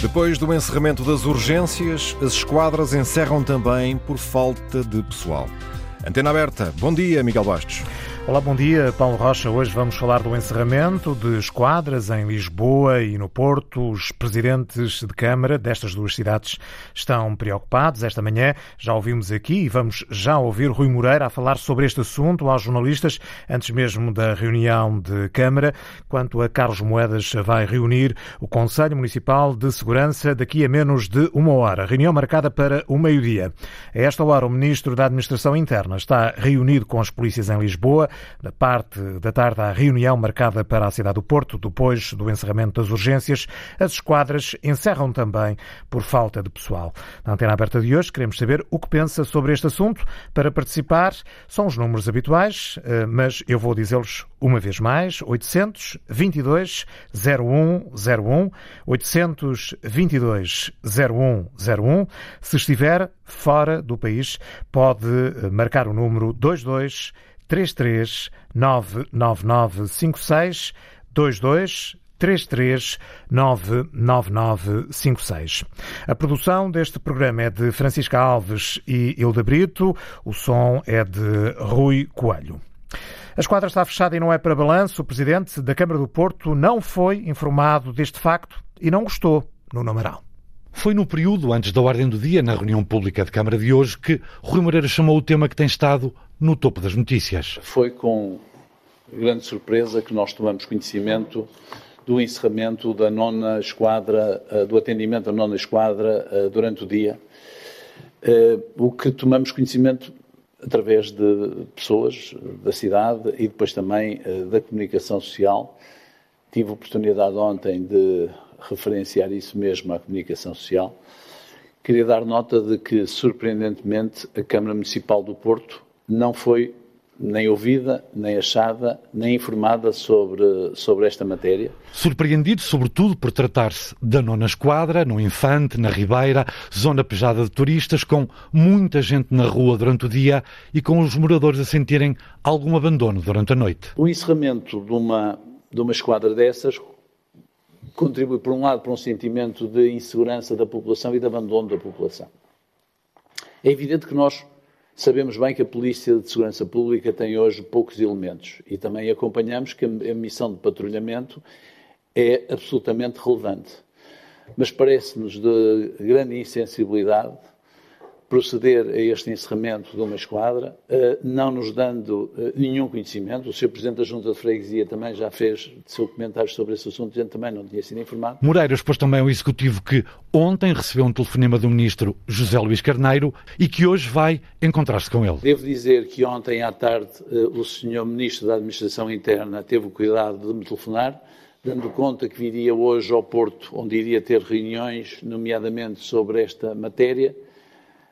Depois do encerramento das urgências, as esquadras encerram também por falta de pessoal. Antena aberta. Bom dia, Miguel Bastos. Olá, bom dia, Paulo Rocha. Hoje vamos falar do encerramento de esquadras em Lisboa e no Porto. Os presidentes de Câmara destas duas cidades estão preocupados. Esta manhã já ouvimos aqui e vamos já ouvir Rui Moreira a falar sobre este assunto aos jornalistas, antes mesmo da reunião de Câmara. Quanto a Carlos Moedas, vai reunir o Conselho Municipal de Segurança daqui a menos de uma hora. Reunião marcada para o meio-dia. A esta hora, o Ministro da Administração Interna está reunido com as polícias em Lisboa. Da parte da tarde, a reunião marcada para a cidade do Porto, depois do encerramento das urgências. As esquadras encerram também por falta de pessoal. Na antena aberta de hoje, queremos saber o que pensa sobre este assunto. Para participar, são os números habituais, eh, mas eu vou dizê-los uma vez mais: 822 0101, 822 0101. Se estiver fora do país, pode eh, marcar o número 22 33 99956 22 33 99956. A produção deste programa é de Francisca Alves e Hilda Brito. O som é de Rui Coelho. A esquadra está fechada e não é para balanço. O presidente da Câmara do Porto não foi informado deste facto e não gostou no numeral. Foi no período antes da ordem do dia, na reunião pública de Câmara de hoje, que Rui Moreira chamou o tema que tem estado no topo das notícias. Foi com grande surpresa que nós tomamos conhecimento do encerramento da nona esquadra, eh, do atendimento da nona esquadra eh, durante o dia. Eh, o que tomamos conhecimento através de pessoas da cidade e depois também da comunicação social. Tive a oportunidade ontem de referenciar isso mesmo à comunicação social. Queria dar nota de que, surpreendentemente, a Câmara Municipal do Porto não foi nem ouvida, nem achada, nem informada sobre, sobre esta matéria. Surpreendido, sobretudo, por tratar-se da nona esquadra, no Infante, na Ribeira, zona pejada de turistas, com muita gente na rua durante o dia e com os moradores a sentirem algum abandono durante a noite. O encerramento de uma, de uma esquadra dessas contribui, por um lado, para um sentimento de insegurança da população e de abandono da população. É evidente que nós sabemos bem que a Polícia de Segurança Pública tem hoje poucos elementos e também acompanhamos que a missão de patrulhamento é absolutamente relevante. Mas parece-nos de grande insensibilidade proceder a este encerramento de uma esquadra, eh, não nos dando eh, nenhum conhecimento. O Sr. Presidente da Junta de Freguesia também já fez seu comentário sobre esse assunto, a gente também não tinha sido informado. Moreira expôs também ao Executivo que ontem recebeu um telefonema do Ministro José Luís Carneiro e que hoje vai encontrar-se com ele. Devo dizer que ontem à tarde eh, o Sr. Ministro da Administração Interna teve o cuidado de me telefonar, dando conta que viria hoje ao Porto, onde iria ter reuniões, nomeadamente sobre esta matéria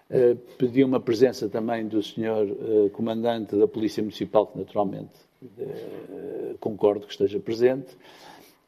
Uh, pedi uma presença também do senhor uh, comandante da Polícia Municipal, que naturalmente uh, concordo que esteja presente,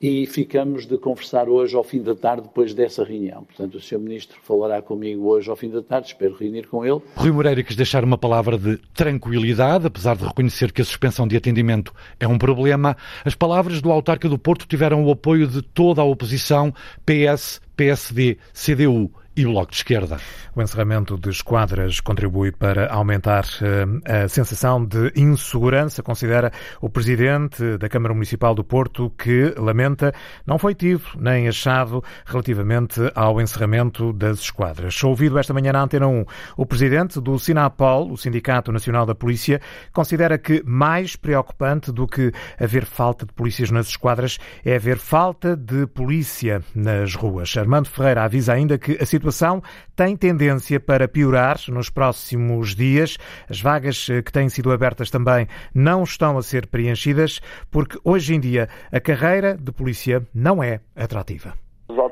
e ficamos de conversar hoje ao fim da tarde, depois dessa reunião. Portanto, o senhor Ministro falará comigo hoje ao fim da tarde, espero reunir com ele. Rui Moreira quis deixar uma palavra de tranquilidade, apesar de reconhecer que a suspensão de atendimento é um problema. As palavras do autarca do Porto tiveram o apoio de toda a oposição, PS, PSD, CDU e o Bloco de Esquerda. O encerramento de esquadras contribui para aumentar eh, a sensação de insegurança, considera o presidente da Câmara Municipal do Porto, que lamenta não foi tido nem achado relativamente ao encerramento das esquadras. Ouvido esta manhã na Antena 1, o presidente do Sinapol, o Sindicato Nacional da Polícia, considera que mais preocupante do que haver falta de polícias nas esquadras é haver falta de polícia nas ruas. Armando Ferreira avisa ainda que a situação situação tem tendência para piorar nos próximos dias. As vagas eh, que têm sido abertas também não estão a ser preenchidas, porque hoje em dia a carreira de polícia não é atrativa.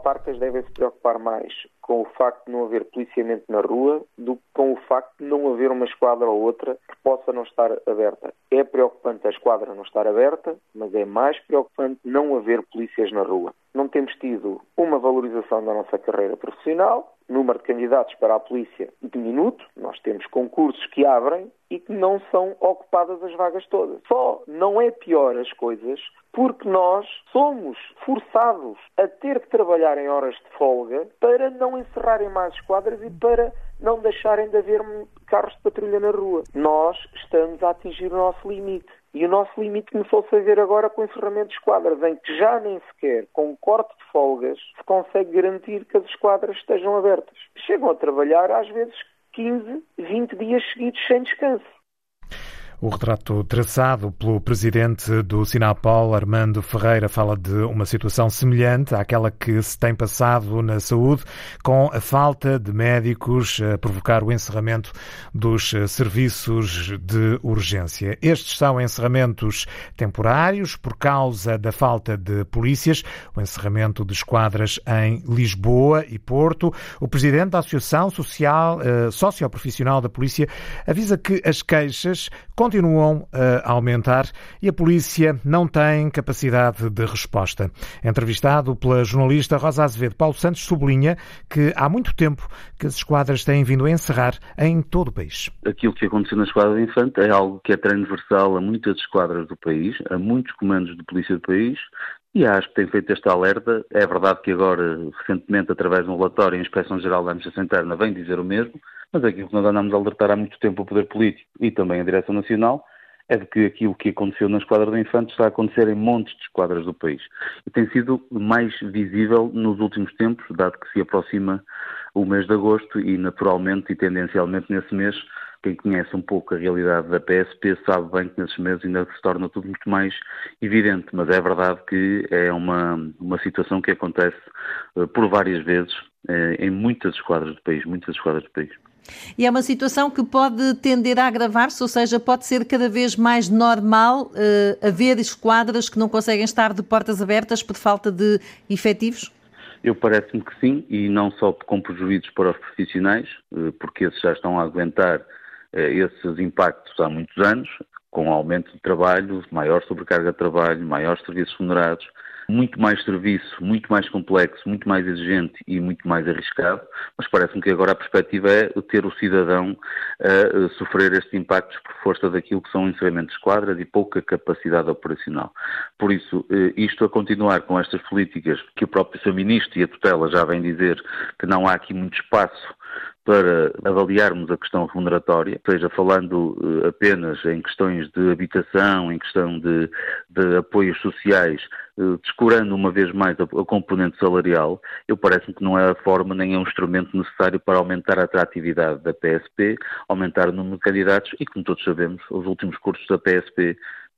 Autarcas devem se preocupar mais com o facto de não haver policiamento na rua do que com o facto de não haver uma esquadra ou outra que possa não estar aberta. É preocupante a esquadra não estar aberta, mas é mais preocupante não haver polícias na rua. Não temos tido uma valorização da nossa carreira profissional, número de candidatos para a polícia diminuto, nós temos concursos que abrem e que não são ocupadas as vagas todas. Só não é pior as coisas porque nós somos forçados a ter que trabalhar em horas de folga para não encerrarem mais esquadras e para não deixarem de haver carros de patrulha na rua. Nós estamos a atingir o nosso limite. E o nosso limite começou-se a ver agora com o encerramento de esquadras, em que já nem sequer, com um corte de folgas, se consegue garantir que as esquadras estejam abertas. Chegam a trabalhar, às vezes, 15, 20 dias seguidos sem descanso. O retrato traçado pelo presidente do Sinapol, Armando Ferreira, fala de uma situação semelhante àquela que se tem passado na saúde, com a falta de médicos a provocar o encerramento dos serviços de urgência. Estes são encerramentos temporários por causa da falta de polícias, o encerramento de esquadras em Lisboa e Porto. O presidente da Associação Social, eh, Socioprofissional da Polícia avisa que as queixas continuam a aumentar e a polícia não tem capacidade de resposta. Entrevistado pela jornalista Rosa Azevedo, Paulo Santos sublinha que há muito tempo que as esquadras têm vindo a encerrar em todo o país. Aquilo que aconteceu na Esquadra de Infante é algo que é transversal a muitas esquadras do país, a muitos comandos de polícia do país, e acho que tem feito esta alerta. É verdade que agora, recentemente, através de um relatório, a Inspeção-Geral da Administração Interna vem dizer o mesmo, mas aquilo que nós andamos a alertar há muito tempo o Poder Político e também a Direção Nacional é de que aquilo que aconteceu na Esquadra do Infante está a acontecer em montes de esquadras do país. E tem sido mais visível nos últimos tempos, dado que se aproxima o mês de agosto e, naturalmente e tendencialmente nesse mês, quem conhece um pouco a realidade da PSP sabe bem que nesses meses ainda se torna tudo muito mais evidente, mas é verdade que é uma, uma situação que acontece uh, por várias vezes uh, em muitas esquadras do país, muitas esquadras do país. E é uma situação que pode tender a agravar-se, ou seja, pode ser cada vez mais normal uh, haver esquadras que não conseguem estar de portas abertas por falta de efetivos? Eu parece-me que sim, e não só com prejuízos para os profissionais, uh, porque esses já estão a aguentar uh, esses impactos há muitos anos, com aumento de trabalho, maior sobrecarga de trabalho, maiores serviços remunerados, muito mais serviço, muito mais complexo, muito mais exigente e muito mais arriscado, mas parece-me que agora a perspectiva é ter o cidadão a sofrer estes impactos por força daquilo que são encerramentos de quadras e pouca capacidade operacional. Por isso, eh, isto a continuar com estas políticas que o próprio Sr. Ministro e a tutela já vem dizer que não há aqui muito espaço para avaliarmos a questão remuneratória, seja falando eh, apenas em questões de habitação, em questão de, de apoios sociais, eh, descurando uma vez mais a, a componente salarial, eu parece-me que não é a forma nem é um instrumento necessário para aumentar a atratividade da PSP, aumentar o número de candidatos e, como todos sabemos, os últimos cursos da PSP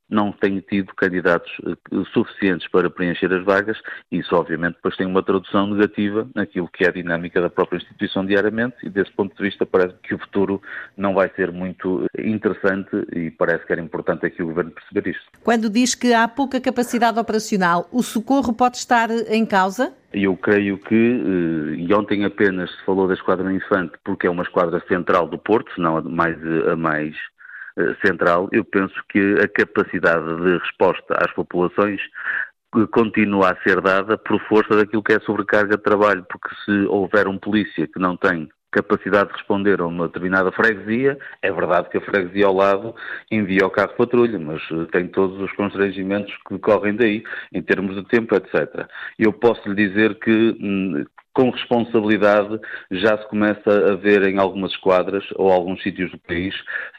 não tem tido candidatos eh, suficientes para preencher as vagas e isso obviamente depois tem uma tradução negativa naquilo que é a dinâmica da própria instituição diariamente e desse ponto de vista parece que o futuro não vai ser muito eh, interessante e parece que era importante aqui o Governo perceber isto. Quando diz que há pouca capacidade operacional, o socorro pode estar em causa? Eu creio que, eh, e ontem apenas se falou da Esquadra Infante porque é uma esquadra central do Porto, não a mais, a mais eh, central, eu penso que a capacidade de resposta às populações continua a ser dada por força daquilo que é sobrecarga de trabalho, porque se houver um polícia que não tem capacidade de responder a uma determinada freguesia, é verdade que a freguesia ao lado envia o carro patrulha, mas eh, tem todos os constrangimentos que decorrem daí, em termos de tempo, etc. Eu posso lhe dizer que hum, com responsabilidade já se começa a ver em algumas esquadras ou alguns sítios do país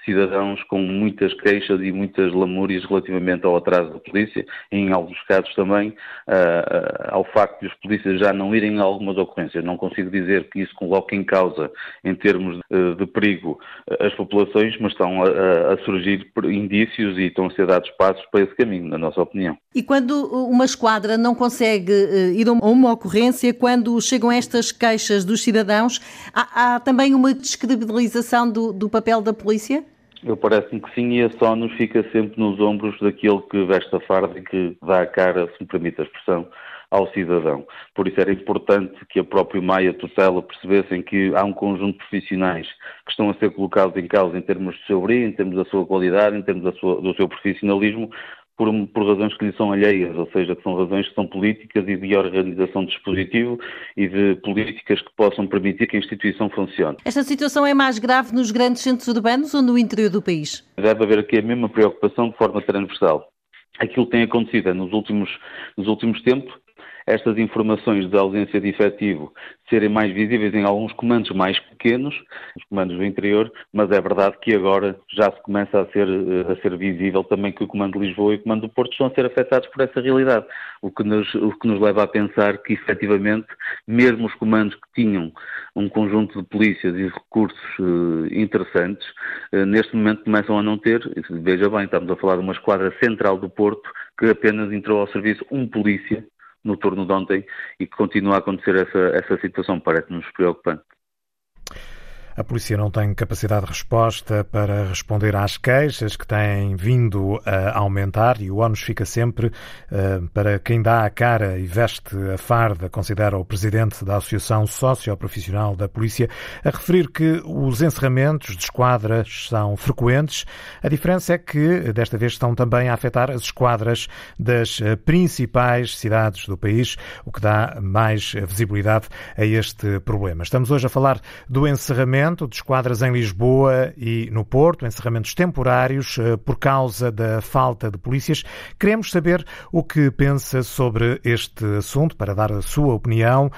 cidadãos com muitas queixas e muitas lamúrias relativamente ao atraso da polícia e em alguns casos também uh, ao facto de os polícias já não irem a algumas ocorrências. Não consigo dizer que isso coloque em causa em termos de, de perigo as populações, mas estão a, a, surgir indícios e estão a ser dados passos para esse caminho, na nossa opinião. E quando uma esquadra não consegue eh, ir a uma ocorrência, quando chegam com estas queixas dos cidadãos, há, há também uma descredibilização do, do papel da polícia? Eu parece-me que sim, e a SONUS fica sempre nos ombros daquele que veste a farda e que dá a cara, se me permite a expressão, ao cidadão. Por isso era importante que a própria Maia Tutela percebessem que há um conjunto de profissionais que estão a ser colocados em causa em termos do seu brilho, em termos da sua qualidade, em termos sua, do seu profissionalismo, por, por, razões que lhe são alheias, ou seja, que são razões que são políticas e de organização de dispositivo e de políticas que possam permitir que a instituição funcione. Esta situação é mais grave nos grandes centros urbanos ou no interior do país? Deve haver aqui a mesma preocupação de forma transversal. Aquilo que tem acontecido é nos últimos, nos últimos tempos estas informações de ausência de efetivo serem mais visíveis em alguns comandos mais pequenos, os comandos do interior, mas é verdade que agora já se começa a ser, eh, a ser visível também que o comando de Lisboa e o comando do Porto estão a ser afetados por essa realidade, o que nos, o que nos leva a pensar que efetivamente mesmo os comandos que tinham um conjunto de polícias e recursos uh, interessantes, uh, neste momento começam a não ter, veja bem, estamos a falar de uma esquadra central do Porto que apenas entrou ao serviço um polícia no turno de ontem e que continua a acontecer essa, essa situação, parece-nos preocupante. A polícia não tem capacidade de resposta para responder às queixas que têm vindo a aumentar e o ónus fica sempre uh, para quem dá a cara e veste a farda, considera o presidente da Associação Socioprofissional da Polícia, a referir que os encerramentos de esquadras são frequentes. A diferença é que desta vez estão também a afetar as esquadras das eh, principais cidades do país, o que dá mais visibilidade a este problema. Estamos hoje a falar do encerramento encerramento de esquadras em Lisboa e no Porto, encerramentos temporários eh, por causa da falta de polícias. Queremos saber o que pensa sobre este assunto, para dar a sua opinião.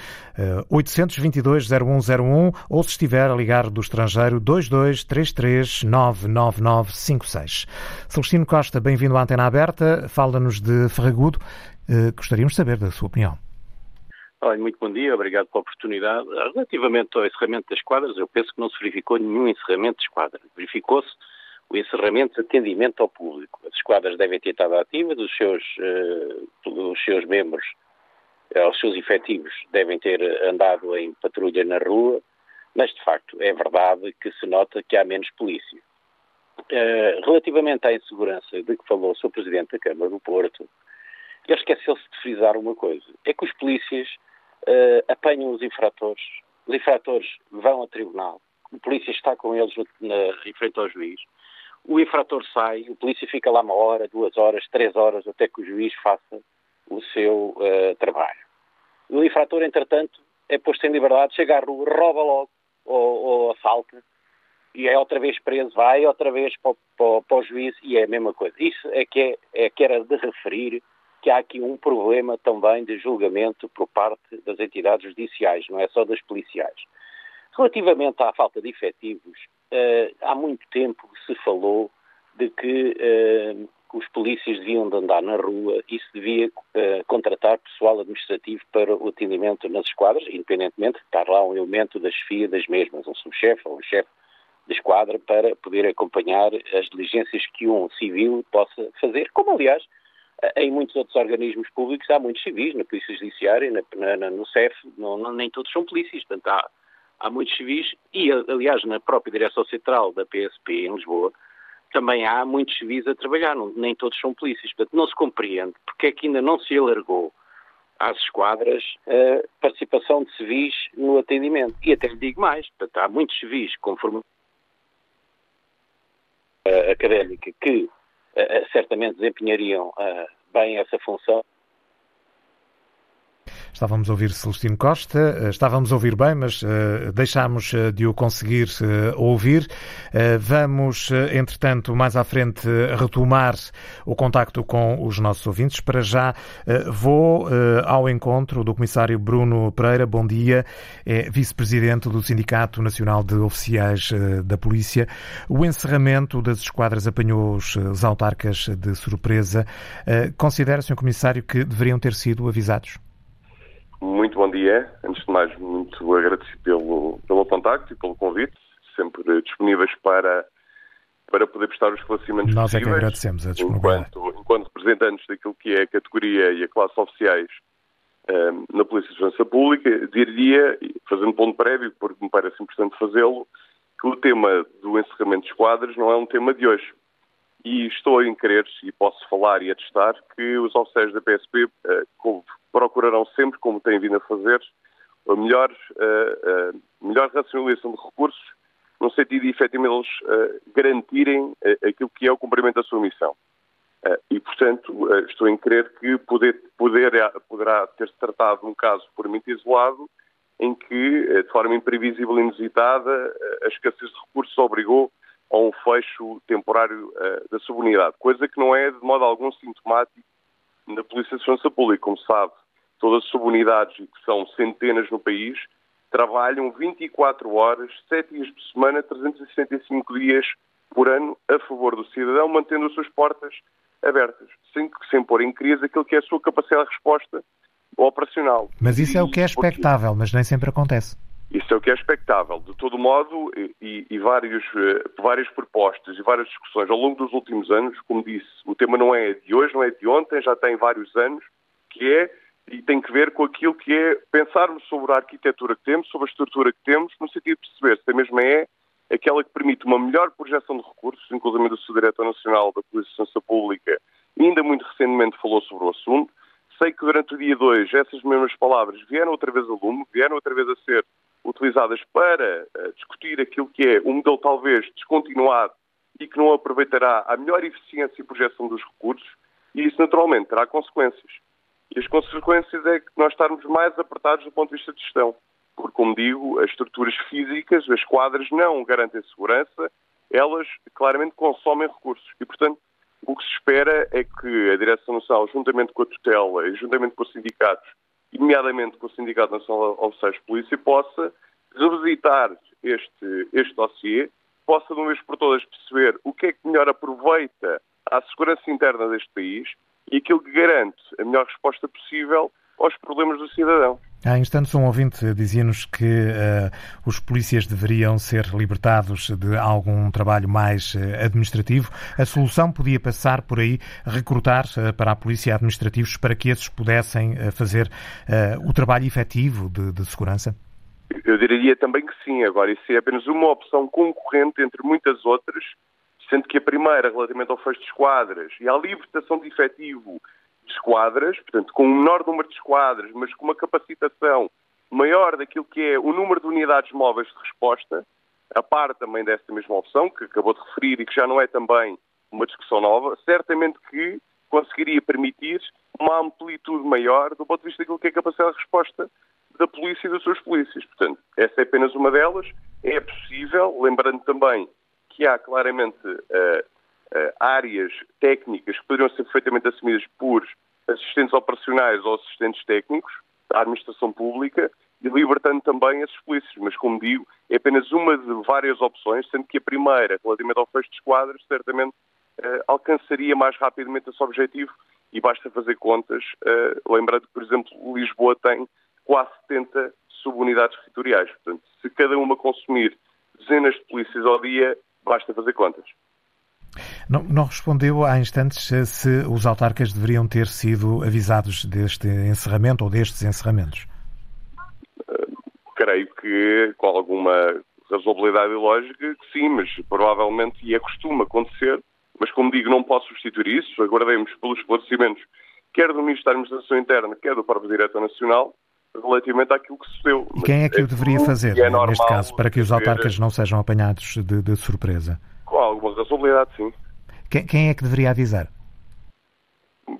822-0101 eh, ou se estiver a ligar do estrangeiro 2233-99956. Celestino Costa, bem-vindo à Antena Aberta. Fala-nos de Ferragudo. Eh, gostaríamos de saber da sua opinião. Olha, muito bom dia, obrigado pela oportunidade. Relativamente ao encerramento das quadras, eu penso que não se verificou nenhum encerramento de esquadra. Verificou-se o encerramento de atendimento ao público. As esquadras devem ter estado ativas, os seus, uh, os seus membros, uh, os seus efetivos devem ter andado em patrulha na rua, mas de facto é verdade que se nota que há menos polícia. Uh, relativamente à insegurança de que falou o Sr. Presidente da Câmara do Porto, ele esqueceu-se de frisar uma coisa: é que os polícias uh, apanham os infratores, os infratores vão ao tribunal, o polícia está com eles na, em frente ao juiz, o infrator sai, o polícia fica lá uma hora, duas horas, três horas, até que o juiz faça o seu uh, trabalho. O infrator, entretanto, é posto em liberdade, chega à rua, rouba logo ou, ou assalta e é outra vez preso, vai outra vez para, para, para, o juiz e é a mesma coisa. Isso é que, é, é que era de referir que há aqui um problema também de julgamento por parte das entidades judiciais, não é só das policiais. Relativamente à falta de efetivos, uh, há muito tempo se falou de que uh, os polícias deviam de andar na rua e se devia uh, contratar pessoal administrativo para o atendimento nas esquadras, independentemente de estar lá um elemento da chefia das mesmas, um subchefe ou um chefe de esquadra, para poder acompanhar as diligências que um civil possa fazer, como aliás em muitos outros organismos públicos há muitos civis, na Polícia Judiciária, na, na, no CEF, não, não, nem todos são polícias, portanto há, há muitos civis e, aliás, na própria Direção Central da PSP em Lisboa, também há muitos civis a trabalhar, não, nem todos são polícias, portanto não se compreende porque é que ainda não se alargou às esquadras a participação de civis no atendimento. E até lhe digo mais, portanto, há muitos civis com formação académica que certamente desempenhariam uh, bem essa função Estávamos a ouvir Celestino Costa, eh, estávamos a ouvir bem, mas uh, deixámos uh, de o conseguir uh, ouvir. vamos, entretanto, mais à frente, retomar o contacto com os nossos ouvintes. Para já, vou ao encontro do comissário Bruno Pereira. Bom dia, é vice-presidente do Sindicato Nacional de Oficiais da Polícia. O encerramento das esquadras apanhou os autarcas de surpresa. Considera, Sr. Comissário, que deveriam ter sido avisados? Muito bom dia. Antes de mais, muito agradecido pelo, pelo contacto e pelo convite, sempre disponíveis para, para poder prestar os esclarecimentos Nós possíveis. é que agradecemos a disponibilidade. Enquanto, enquanto representantes daquilo que é a categoria e a classe oficiais um, ehm, na Polícia de Segurança Pública, diria, fazendo ponto prévio, porque me parece importante fazê-lo, que o tema do encerramento de esquadras não é um tema de hoje. e estou em crer, e posso falar e atestar, que os oficiais da PSP uh, procurarão sempre, como têm vindo a fazer, a melhor, melhor racionalização de recursos, no sentido de efetivamente eles garantirem aquilo que é o cumprimento da sua missão. e, portanto, estou em crer que poder, poder, poderá ter-se tratado de um caso puramente isolado, em que, de forma imprevisível e inusitada, a escassez de recursos obrigou a um fecho temporário da subunidade, coisa que não é de modo algum sintomático na Polícia de Segurança Pública. Como sabe, todas as subunidades, e que são centenas no país, trabalham 24 horas, 7 dias por semana, 365 dias por ano a favor do cidadão, mantendo as suas portas abertas, sem, sem pôr em crise aquilo que é a sua capacidade de resposta operacional. Mas isso é o que é expectável, mas nem sempre acontece. Isso é o que é expectável. De todo modo, e, e vários, uh, várias propostas e várias discussões ao longo dos últimos anos, como disse, o tema não é de hoje, não é de ontem, já tem vários anos, que é e tem que ver com aquilo que é pensarmos sobre a arquitetura que temos, sobre a estrutura que temos, no sentido de perceber se a mesma é aquela que permite uma melhor projeção de recursos, inclusive do seu Diretor Nacional da Polícia de Segurança Pública, ainda muito recentemente falou sobre o assunto. Sei que durante o dia 2 essas mesmas palavras vieram outra vez a lume, vieram outra vez a ser utilizadas para uh, discutir aquilo que é um modelo talvez descontinuado e que não aproveitará a melhor eficiência e projeção dos recursos, e isso naturalmente terá consequências. E as consequências é que nós estarmos mais apertados do ponto de vista de gestão, porque, como digo, as estruturas físicas, as quadras não garantem segurança, elas claramente consomem recursos. E, portanto, o que se espera é que a Direção Nacional, juntamente com a tutela e juntamente com os sindicatos, nomeadamente com o Sindicato Nacional de Oficiais de Polícia, possa revisitar este, este dossiê, possa de uma vez por todas perceber o que é que melhor aproveita à segurança interna deste país e aquilo que garante a melhor resposta possível aos problemas do cidadão. Há instantes, um ouvinte dizia-nos que uh, os polícias deveriam ser libertados de algum trabalho mais uh, administrativo. A solução podia passar por aí recrutar uh, para a polícia administrativos para que esses pudessem fazer o trabalho efetivo de, de, segurança? Eu diria também que sim. Agora, isso é apenas uma opção concorrente entre muitas outras, sendo que a primeira, relativamente ao fecho de esquadras e à libertação de efetivo esquadras, portanto, com um menor número de esquadras, mas com uma capacitação maior daquilo que é o número de unidades móveis de resposta, a par também desta mesma opção, que acabou de referir e que já não é também uma discussão nova, certamente que conseguiria permitir uma amplitude maior do ponto de vista daquilo que é a capacidade de resposta da polícia e das suas polícias. Portanto, essa é apenas uma delas. É possível, lembrando também que há claramente uh, uh, áreas técnicas que poderiam ser perfeitamente assumidas por assistentes operacionais ou assistentes técnicos da administração pública e libertando também esses polícias. Mas, como digo, é apenas uma de várias opções, sendo que a primeira, relativamente ao fecho de esquadras, certamente uh, alcançaria mais rapidamente esse objetivo e basta fazer contas, uh, lembrando que, por exemplo, Lisboa tem quase 70 subunidades territoriais. Portanto, se cada uma consumir dezenas de polícias ao dia, basta fazer contas. Não, não, respondeu há instantes se os autarcas deveriam ter sido avisados deste encerramento ou destes encerramentos. creio que com alguma razoabilidade e lógica que sim, mas provavelmente e é costume acontecer, mas como digo, não posso substituir isso, aguardemos pelos esclarecimentos quer do Ministro da Administração Interna, quer do próprio Diretor Nacional, relativamente àquilo que se deu. E quem é que o deveria fazer, é neste caso, para que os autarcas não sejam apanhados de, de surpresa? Com alguma razoabilidade, sim. Quem, quem é que deveria avisar?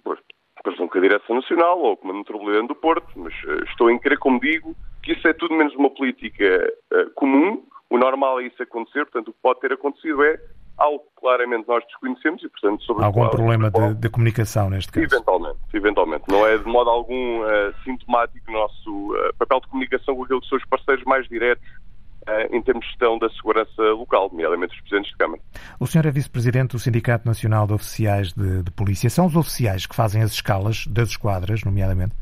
Pois, presumo que a Direção Nacional ou o Comando Metropolitano do Porto, mas uh, estou em crer, como digo, que isso é tudo menos uma política uh, comum. O normal é isso acontecer, portanto, o que pode ter acontecido é algo que claramente nós desconhecemos e, portanto, sobre Algum qual, problema de, de, comunicação neste caso? Eventualmente, eventualmente. Não é de modo algum uh, sintomático o nosso papel de comunicação com aqueles que são os parceiros mais diretos eh, em termos de gestão da segurança local, nomeadamente os presidentes de Câmara. O senhor é vice-presidente do Sindicato Nacional de Oficiais de, de, Polícia. São os oficiais que fazem as escalas das esquadras, nomeadamente?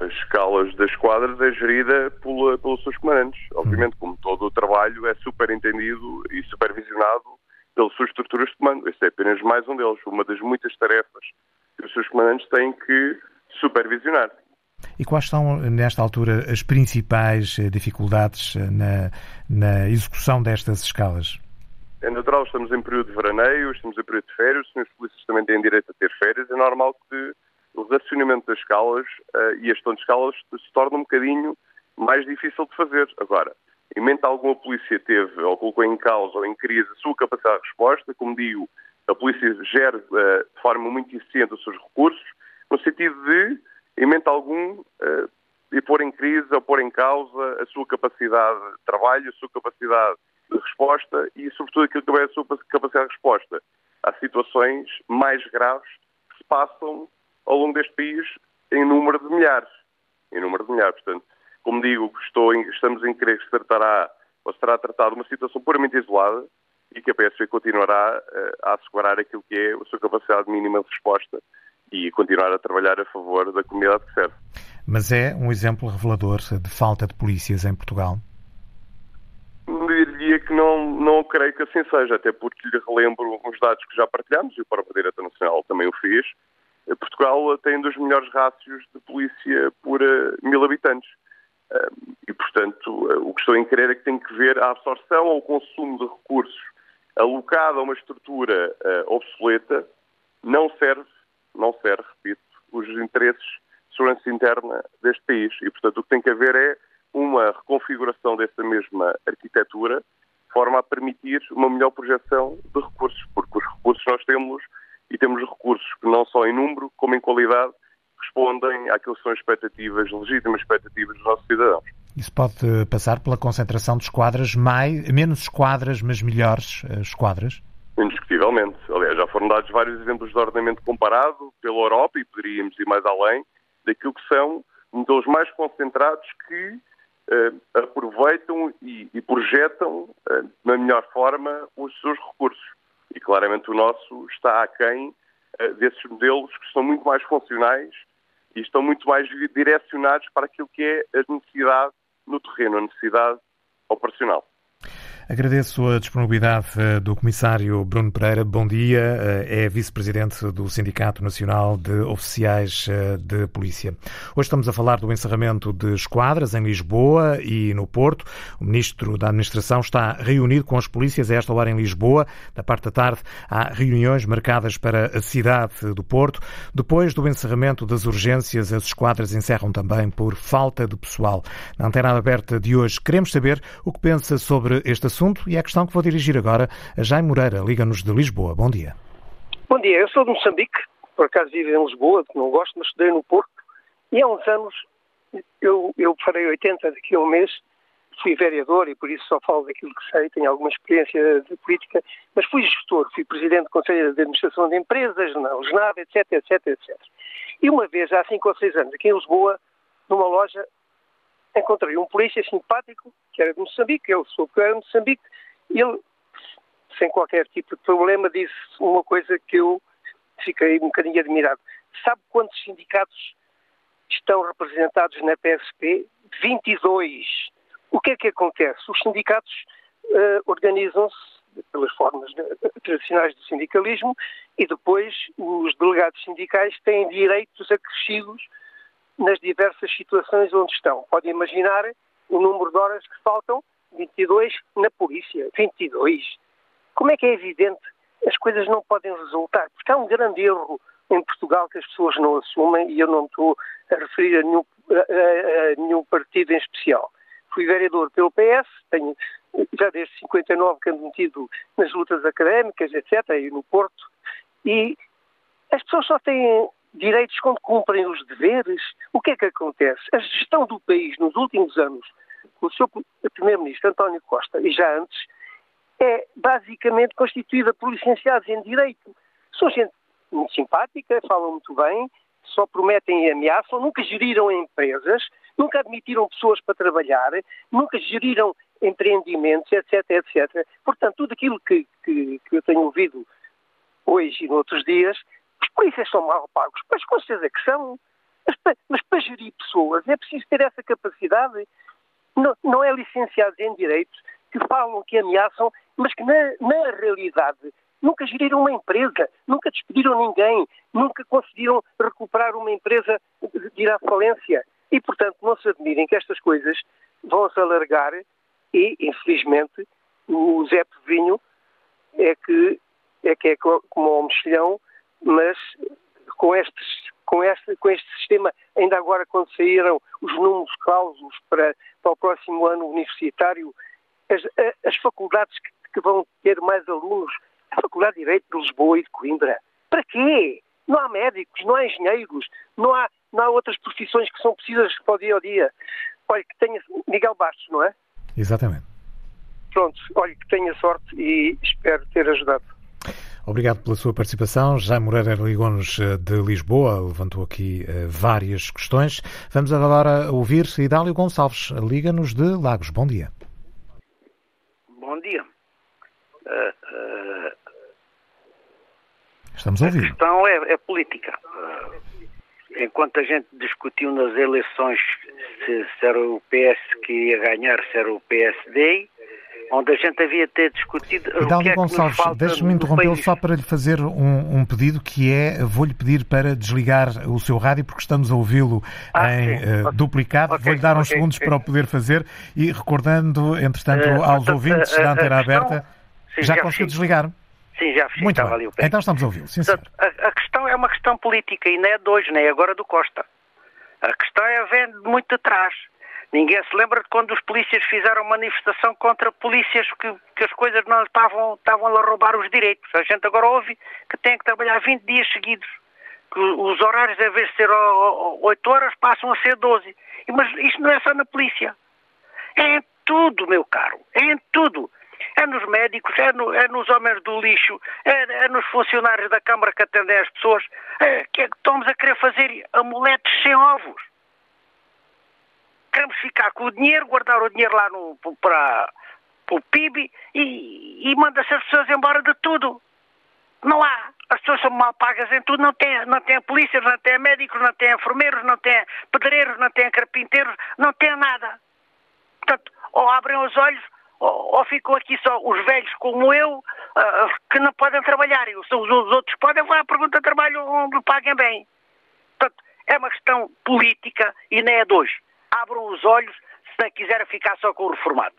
As escalas das esquadras é gerida pela, pelos seus comandantes. Obviamente, como todo o trabalho é superentendido e supervisionado pelas suas estruturas de comando. Esse é apenas mais um deles, uma das muitas tarefas que os seus comandantes têm que supervisionar. E quais são, nesta altura, as principais eh, dificuldades eh, na, na execução destas escalas? é natural, estamos em período de veraneio, estamos em período de férias, os senhores polícias também têm direito a ter férias, é normal que o racionamento das escalas uh, e a gestão de escalas se torne um bocadinho mais difícil de fazer. Agora, em mente alguma a polícia teve ou colocou em causa ou em crise a sua capacidade de resposta, como digo, a polícia gera uh, de forma muito eficiente os seus recursos, no sentido de, em mente algum, uh, pôr em crise ou pôr em causa a sua capacidade de trabalho, a sua capacidade de resposta e, sobretudo, aquilo que é a sua capacidade de resposta às situações mais graves que se passam ao longo deste país em número de milhares. Em número de milhares. Portanto, como digo, estou em, estamos em crer que se tratará ou será tratada uma situação puramente isolada e que a PSV continuará uh, a assegurar aquilo que é a sua capacidade mínima de resposta e continuar a trabalhar a favor da comunidade que serve. Mas é um exemplo revelador de falta de polícias em Portugal? Diria que não, não creio que assim seja, até porque lhe relembro uns dados que já partilhamos e o próprio Diretor Nacional também o fez. Portugal tem um dos melhores rácios de polícia por uh, mil habitantes. Uh, e, portanto, o que estou em querer é que tem que ver a absorção ou o consumo de recursos alocado a uma estrutura obsoleta não serve, não serve, repito, os interesses de segurança interna deste país. E, portanto, o que tem que haver é uma reconfiguração dessa mesma arquitetura, de forma a permitir uma melhor projeção de recursos, porque os recursos nós temos e temos recursos que não só em número como em qualidade respondem àquilo que são expectativas, legítimas expectativas dos nossos cidadãos. Isso pode passar pela concentração de esquadras, mais, menos esquadras, mas melhores eh, esquadras? Indiscutivelmente. Aliás, já foram dados vários exemplos de ordenamento comparado pela Europa e poderíamos ir mais além daquilo que são modelos mais concentrados que uh, aproveitam e, e projetam uh, na melhor forma os seus recursos. Claramente o nosso está aquém uh, desses modelos que são muito mais funcionais e estão muito mais direcionados para aquilo que é a necessidade no terreno, a necessidade operacional. Agradeço a disponibilidade eh, do Comissário Bruno Pereira. Bom dia. Eh, é Vice-Presidente do Sindicato Nacional de Oficiais eh, de Polícia. Hoje estamos a falar do encerramento de esquadras em Lisboa e no Porto. O Ministro da Administração está reunido com as polícias a esta hora em Lisboa. Da parte da tarde há reuniões marcadas para a cidade do Porto. Depois do encerramento das urgências, as esquadras encerram também por falta de pessoal. Na antena aberta de hoje, queremos saber o que pensa sobre este assunto assunto e é a questão que vou dirigir agora a Jaime Moreira, Liga-nos de Lisboa. Bom dia. Bom dia, eu sou de Moçambique, por acaso vivo em Lisboa, não gosto, mas estudei no Porto, e há uns anos, eu, eu farei 80 daqui a um mês, fui vereador e por isso só falo daquilo que sei, tenho alguma experiência de política, mas fui gestor, fui presidente do Conselho de Administração de Empresas, na Legenada, etc, etc, etc. E uma vez, há 5 ou 6 anos, aqui em Lisboa, numa loja, encontrei um polícia simpático, que era de Moçambique, eu soube que era de Moçambique, e ele, sem qualquer tipo de problema, disse uma coisa que eu fiquei um bocadinho admirado. Sabe quantos sindicatos estão representados na PSP? 22. O que é que acontece? Os sindicatos uh, organizam-se pelas formas tradicionais do sindicalismo e depois os delegados sindicais têm direitos acrescidos nas diversas situações onde estão. Pode imaginar o número de horas que faltam, 22 na polícia, 22. Como é que é evidente? As coisas não podem resultar, porque há um grande erro em Portugal que as pessoas não assumem e eu não estou a referir a nenhum, a, a, nenhum partido em especial. Fui vereador pelo PS, tenho já desde 59 que ando metido nas lutas académicas, etc., e no Porto, e as pessoas só têm direitos quando cumprem os deveres. O que é que acontece? A gestão do país nos últimos anos, o seu Primeiro-Ministro António Costa, e já antes, é basicamente constituída por licenciados em Direito. São gente muito simpática, falam muito bem, só prometem e ameaçam, nunca geriram empresas, nunca admitiram pessoas para trabalhar, nunca geriram empreendimentos, etc, etc. Portanto, tudo aquilo que, que, que eu tenho ouvido hoje e noutros dias polícias são mal pagos? Pois com certeza que são. Mas para, mas para gerir pessoas é preciso ter essa capacidade. Não, não é licenciados em direitos que falam, que ameaçam, mas que na, na realidade nunca geriram uma empresa, nunca despediram ninguém, nunca conseguiram recuperar uma empresa de ir à falência. E, portanto, não se admirem que estas coisas vão se alargar e, infelizmente, o Zé Povinho é que é que é como o mexilhão, mas com, estes, com, este, com este sistema, ainda agora quando saíram os números clausos para, para o próximo ano universitário, as, as faculdades que, que, vão ter mais alunos, a Faculdade de Direito de Lisboa e de Coimbra, para quê? Não há médicos, não há engenheiros, não há, não há outras profissões que são precisas para o dia a dia. Olha, que tenha Miguel Bastos, não é? Exatamente. Pronto, olha, que tenha sorte e espero ter ajudado. Obrigado pela sua participação. Já Moreira ligou-nos eh, de Lisboa, levantou aqui uh, várias questões. Vamos agora ouvir Idálio Gonçalves. Liga-nos de Lagos. Bom dia. Bom dia. Uh, uh, Estamos a ouvir. A questão é, é política. enquanto a gente discutiu nas eleições se, se era o PS que ia ganhar, se era o PSD, onde a gente havia ter discutido. Hidalgo é Gonçalves, deixe-me interrompê-lo só para lhe fazer um, um, pedido que é: vou-lhe pedir para desligar o seu rádio porque estamos a ouvi-lo ah, em uh, duplicado. Okay, Vou-lhe dar uns okay, segundos okay. para o poder fazer e recordando, entretanto, uh, aos ouvintes uh, da antena aberta, sim, já, já conseguiu desligar? Sim, já fiz. Muito bem. Então estamos a ouvi-lo. A, a, questão é uma questão política e não é de hoje, nem agora do Costa. A questão é vem muito atrás. Ninguém se lembra de quando os polícias fizeram manifestação contra polícias que, que as coisas não estavam, estavam a roubar os direitos. A gente agora ouve que tem que trabalhar 20 dias seguidos. Que os horários, em vez de ser 8 horas, passam a ser 12. Mas isto não é só na polícia. É em tudo, meu caro. É em tudo. É nos médicos, é, no, é nos homens do lixo, é, é, nos funcionários da Câmara que atendem as pessoas. É, que, é que estamos a querer fazer amuletos sem ovos queremos ficar com o dinheiro, guardar o dinheiro lá no, para, o PIB e, e manda-se as pessoas embora de tudo. Não há. As pessoas são mal pagas em tudo, não tem, não tem polícias, não tem médicos, não tem enfermeiros, não tem pedreiros, não tem carpinteiros, não tem nada. Portanto, ou abrem os olhos ou, ou ficam aqui só os velhos como eu uh, que não podem trabalhar. E os, os outros podem, vão à pergunta de trabalho onde paguem bem. Portanto, é uma questão política e nem é de hoje abram os olhos se não quiserem ficar só com o reformado.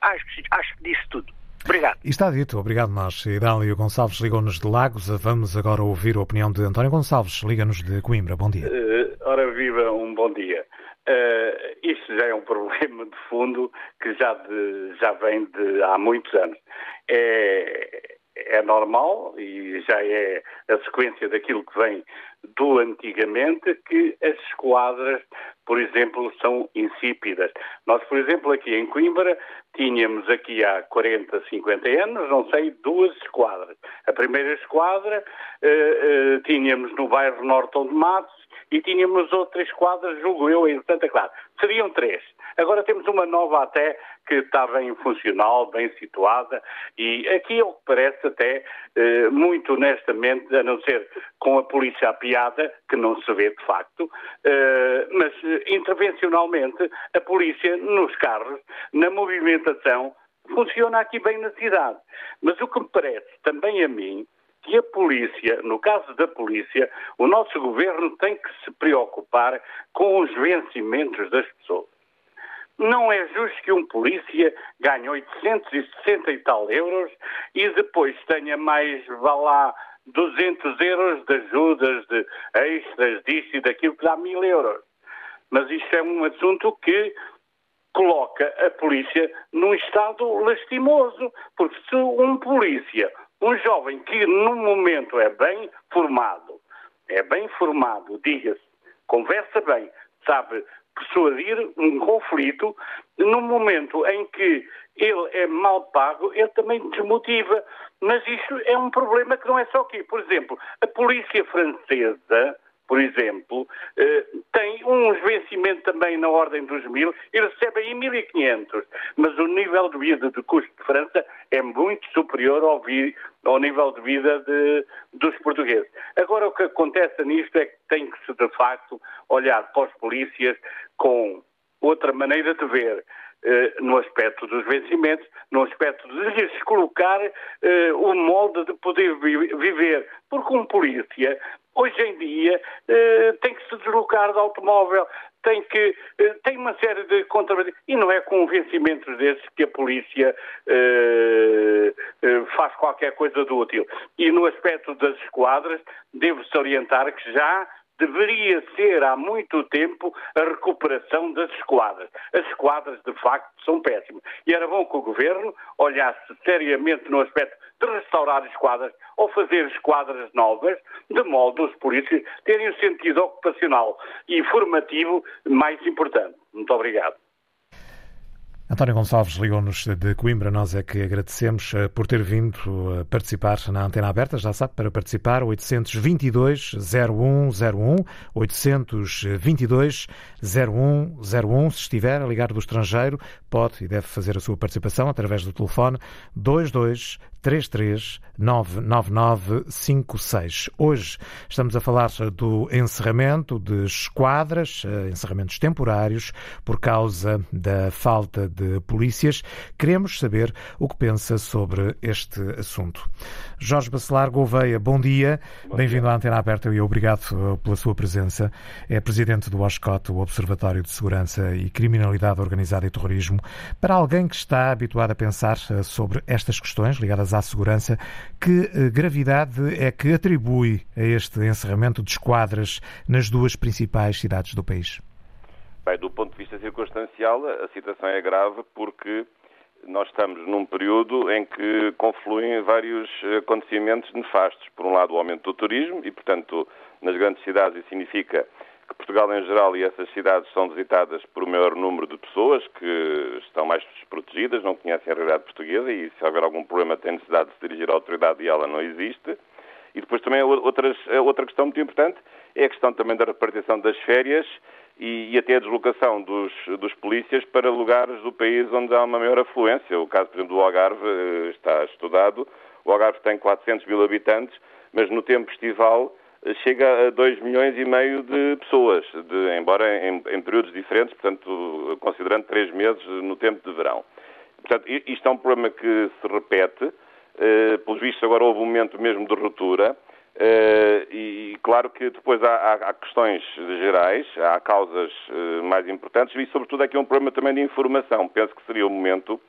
Acho, acho que disse tudo. Obrigado. E está dito. Obrigado, nós. Idálio Gonçalves ligou-nos de Lagos. Vamos agora ouvir a opinião de António Gonçalves. Liga-nos de Coimbra. Bom dia. Uh, ora, viva, um bom dia. Uh, isto já é um problema de fundo que já, de, já vem de há muitos anos. É, é normal e já é a sequência daquilo que vem do antigamente que as esquadras, por exemplo, são insípidas. Nós, por exemplo, aqui em Coimbra, tínhamos aqui há 40, 50 anos, não sei, duas esquadras. A primeira esquadra uh, uh, tínhamos no bairro Norton de Matos e tínhamos outras esquadras, julgo eu, em Santa Clara. Seriam três. Agora temos uma nova até que está bem funcional, bem situada e aqui é o que parece até, eh, muito honestamente, a não ser com a polícia à piada, que não se vê de facto, eh, mas intervencionalmente a polícia nos carros, na movimentação, funciona aqui bem na cidade. Mas o que me parece também a mim que a polícia, no caso da polícia, o nosso governo tem que se preocupar com os vencimentos das pessoas. Não é justo que um polícia ganhe 860 e tal euros e depois tenha mais, vá lá, 200 euros de ajudas, de extras, disto e daquilo, que dá mil euros. Mas isto é um assunto que coloca a polícia num estado lastimoso, porque se um polícia, um jovem que no momento é bem formado, é bem formado, diga-se, conversa bem, sabe persuadir um conflito no momento em que ele é mal pago, ele também desmotiva. Mas isto é um problema que não é só aqui. Por exemplo, a polícia francesa, por exemplo, eh, tem um vencimento também na ordem dos mil e recebe aí 1.500. Mas o nível de vida de custo de França é muito superior ao, vi, ao nível de vida de, dos portugueses. Agora, o que acontece nisto é que tem que se, de facto, olhar para os polícias com outra maneira de ver. Eh, no aspecto dos vencimentos, no aspecto de lhes colocar eh, o molde de poder vi viver. Porque um polícia hoje em dia eh, tem que se deslocar de automóvel, tem que eh, tem uma série de contrabandos e não é com vencimentos desses que a polícia eh, eh, faz qualquer coisa do útil. E no aspecto das esquadras, devo-se orientar que já deveria ser há muito tempo a recuperação das esquadras. As esquadras, de facto, são péssimas. E era bom que o Governo olhasse seriamente no aspecto de restaurar esquadras ou fazer esquadras novas, de modo os polícias terem um sentido ocupacional e formativo mais importante. Muito obrigado. António Gonçalves ligou-nos de Coimbra. Nós é que agradecemos eh, por ter vindo a participar na antena aberta. Já sabe, para participar, 822-0101, 822-0101. Se estiver a ligar do estrangeiro, pode e deve fazer a sua participação através do telefone 22 33 99956. Hoje estamos a falar do encerramento de esquadras, eh, encerramentos temporários, por causa da falta de polícias. Queremos saber o que pensa sobre este assunto. Jorge Bacelar Gouveia, bom dia. Bem-vindo à Antena Aberta e obrigado eh, pela sua presença. É presidente do OSCOT, o Observatório de Segurança e Criminalidade Organizada e Terrorismo. Para alguém que está habituado a pensar eh, sobre estas questões ligadas à segurança, que eh, gravidade é que atribui a este encerramento de esquadras nas duas principais cidades do país? Bem, do ponto de vista circunstancial, a situação é grave porque nós estamos num período em que confluem vários acontecimentos nefastos. Por um lado, o aumento do turismo e, portanto, nas grandes cidades isso significa que Portugal em geral e essas cidades são visitadas por maior número de pessoas que estão mais desprotegidas, não conhecem a realidade portuguesa e se houver algum problema têm necessidade de se dirigir à autoridade e ela não existe. E depois também outras, outra questão muito importante é a questão também da repartição das férias e, e, até a deslocação dos, dos polícias para lugares do país onde há uma maior afluência. O caso, por exemplo, do Algarve eh, está estudado. O Algarve tem 400 mil habitantes, mas no tempo estival chega a 2 milhões e meio de pessoas, de, embora em, em, períodos diferentes, portanto, considerando três meses no tempo de verão. Portanto, isto é um problema que se repete. Uh, pelos vistos, agora houve um momento mesmo de ruptura. Uh, e, claro que depois há, há, questões gerais, há causas uh, mais importantes e, sobretudo, aqui é um problema também de informação. Penso que seria o momento,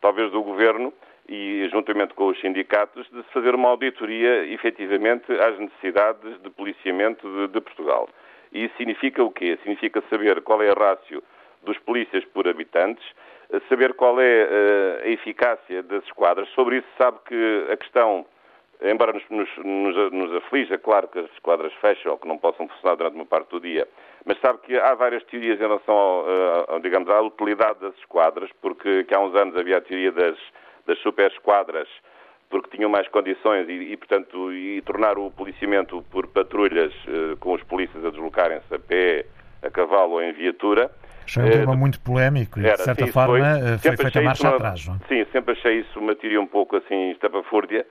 talvez, do Governo e, juntamente com os sindicatos, de se fazer uma auditoria, efetivamente, às necessidades de policiamento de, de Portugal. E isso significa o quê? Significa saber qual é a rácio dos polícias por habitantes, saber qual é uh, a eficácia das esquadras. Sobre isso, sabe que a questão, embora nos, nos, nos, aflija, claro que as esquadras fecham ou que não possam funcionar durante uma parte do dia, mas sabe que há várias teorias em relação, ao, uh, ao, digamos, à utilidade das esquadras, porque há uns anos havia a teoria das das super esquadras, porque tinham mais condições e, e, portanto, e tornar o policiamento por patrulhas uh, com os polícias a deslocarem-se a pé, a cavalo ou em viatura. Achei um tema uh, muito polémico e, de certa sim, forma, foi, foi feita marcha uma, atrás. Não? Sim, sempre achei isso uma teoria um pouco assim estapafúrdia.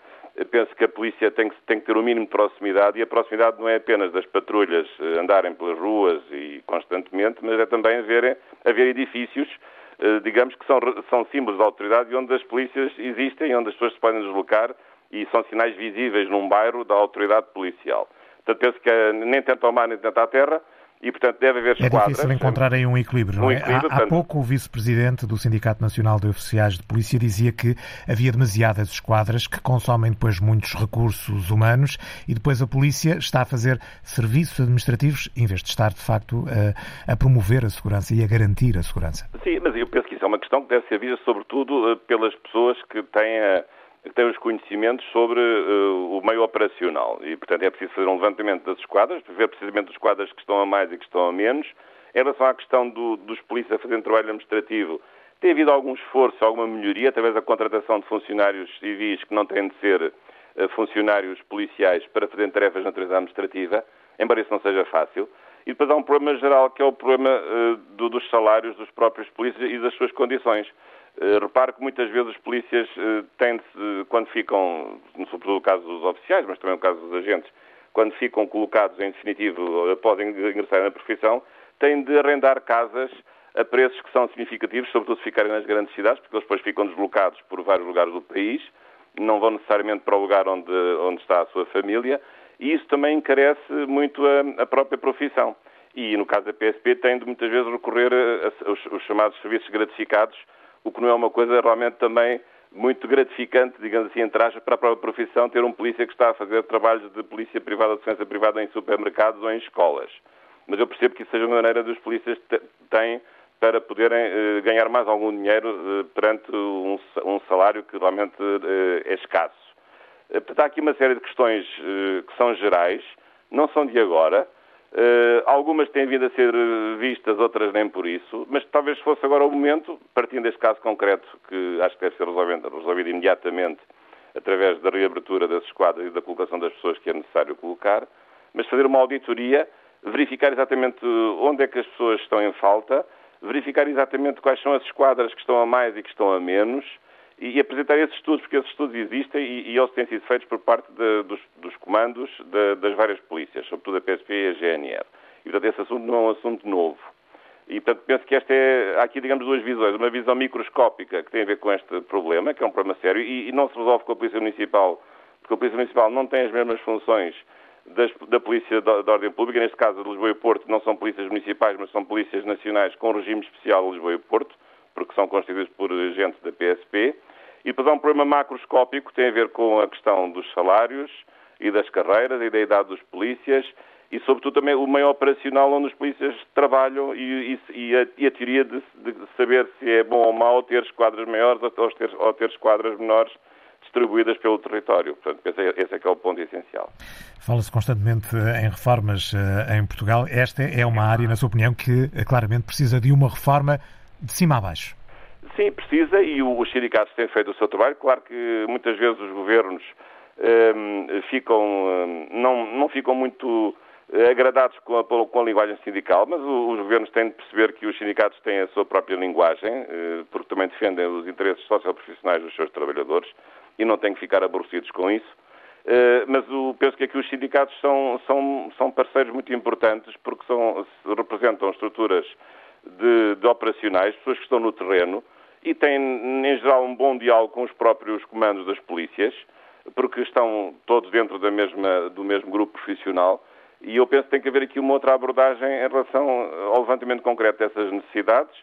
Penso que a polícia tem que, tem que ter o um mínimo de proximidade e a proximidade não é apenas das patrulhas uh, andarem pelas ruas e constantemente, mas é também haver, haver edifícios eh, digamos que são, são símbolos da autoridade e onde as polícias existem, onde as pessoas se podem deslocar e são sinais visíveis num bairro da autoridade policial. Portanto, penso que é nem tanto ao mar nem tanto à terra, e, portanto, deve haver é esquadras. É difícil encontrar aí um equilíbrio, não é? há, portanto... há, pouco o vice-presidente do Sindicato Nacional de Oficiais de Polícia dizia que havia demasiadas esquadras que consomem depois muitos recursos humanos e depois a polícia está a fazer serviços administrativos em vez de estar, de facto, a, a promover a segurança e a garantir a segurança. Sim, mas eu penso que isso é uma questão que deve ser vista, sobretudo, eh, pelas pessoas que têm a que têm os conhecimentos sobre uh, o meio operacional. E, portanto, é preciso fazer um levantamento das esquadras, ver precisamente as esquadras que estão a mais e que estão a menos. Em relação à questão do, dos polícias a fazerem trabalho administrativo, tem havido algum esforço, alguma melhoria, através da contratação de funcionários civis que não têm de ser uh, funcionários policiais para fazerem tarefas na natureza administrativa, embora isso não seja fácil. E depois há um problema geral, que é o problema uh, do, dos salários dos próprios polícias e das suas condições. Uh, repare que muitas vezes os polícias uh, têm quando ficam, sobretudo o caso dos oficiais, mas também o caso dos agentes, quando ficam colocados em definitivo após ingressar na profissão, têm de arrendar casas a preços que são significativos, sobretudo se ficarem nas grandes cidades, porque eles depois ficam deslocados por vários lugares do país, não vão necessariamente para o lugar onde, onde está a sua família, e isso também encarece muito a, a própria profissão. E no caso da PSP tem de muitas vezes recorrer aos chamados serviços gratificados, o que não é uma coisa realmente também muito gratificante, digamos assim, entre aspas, para a própria profissão ter um polícia que está a fazer trabalhos de polícia privada, de defesa privada em supermercados ou em escolas. Mas eu percebo que isso seja uma maneira dos polícias têm para poderem eh, ganhar mais algum dinheiro eh, perante um, salário que realmente eh, é escasso. Há aqui uma série de questões que são gerais, não são de agora, Uh, algumas têm vindo a ser vistas, outras nem por isso, mas talvez fosse agora o momento, partindo deste caso concreto, que acho que deve ser resolvido, resolvido imediatamente através da reabertura das esquadras e da colocação das pessoas que é necessário colocar, mas fazer uma auditoria, verificar exatamente onde é que as pessoas estão em falta, verificar exatamente quais são as esquadras que estão a mais e que estão a menos, e apresentar esses estudos, porque esses estudos existem e, e eles têm sido feitos por parte de, dos, dos, comandos de, das várias polícias, sobretudo a PSP e a GNR. E, portanto, esse assunto não é um assunto novo. E, portanto, penso que esta é, há aqui, digamos, duas visões. Uma visão microscópica, que tem a ver com este problema, que é um problema sério, e, e não se resolve com a Polícia Municipal, porque a Polícia Municipal não tem as mesmas funções das, da Polícia da, da, Ordem Pública. Neste caso, de Lisboa e Porto não são polícias municipais, mas são polícias nacionais com regime especial de Lisboa e Porto, porque são constituídos por agentes da PSP. E depois há um problema macroscópico que tem a ver com a questão dos salários e das carreiras e da idade dos polícias e, sobretudo, também o meio operacional onde os polícias trabalham e, e, e, a, e a, teoria de, de, saber se é bom ou mau ter esquadras maiores ou ter, ou ter esquadras menores distribuídas pelo território. Portanto, esse é, que é o ponto essencial. Fala-se constantemente em reformas eh, em Portugal. Esta é uma área, na sua opinião, que eh, claramente precisa de uma reforma de cima a baixo. Sim, precisa e os sindicatos têm feito o seu trabalho. Claro que muitas vezes os governos ehm, ficam, ehm, não, não ficam muito eh, agradados com a, com a, linguagem sindical, mas os governos têm de perceber que os sindicatos têm a sua própria linguagem, eh, porque também defendem os interesses socioprofissionais dos seus trabalhadores e não têm que ficar aborrecidos com isso. Eh, mas penso que aqui os sindicatos são, são, são parceiros muito importantes porque são, representam estruturas de, de operacionais, pessoas que estão no terreno, e tem, em geral, um bom diálogo com os próprios comandos das polícias, porque estão todos dentro da mesma, do mesmo grupo profissional. E eu penso que tem que haver aqui uma outra abordagem em relação ao levantamento concreto dessas necessidades.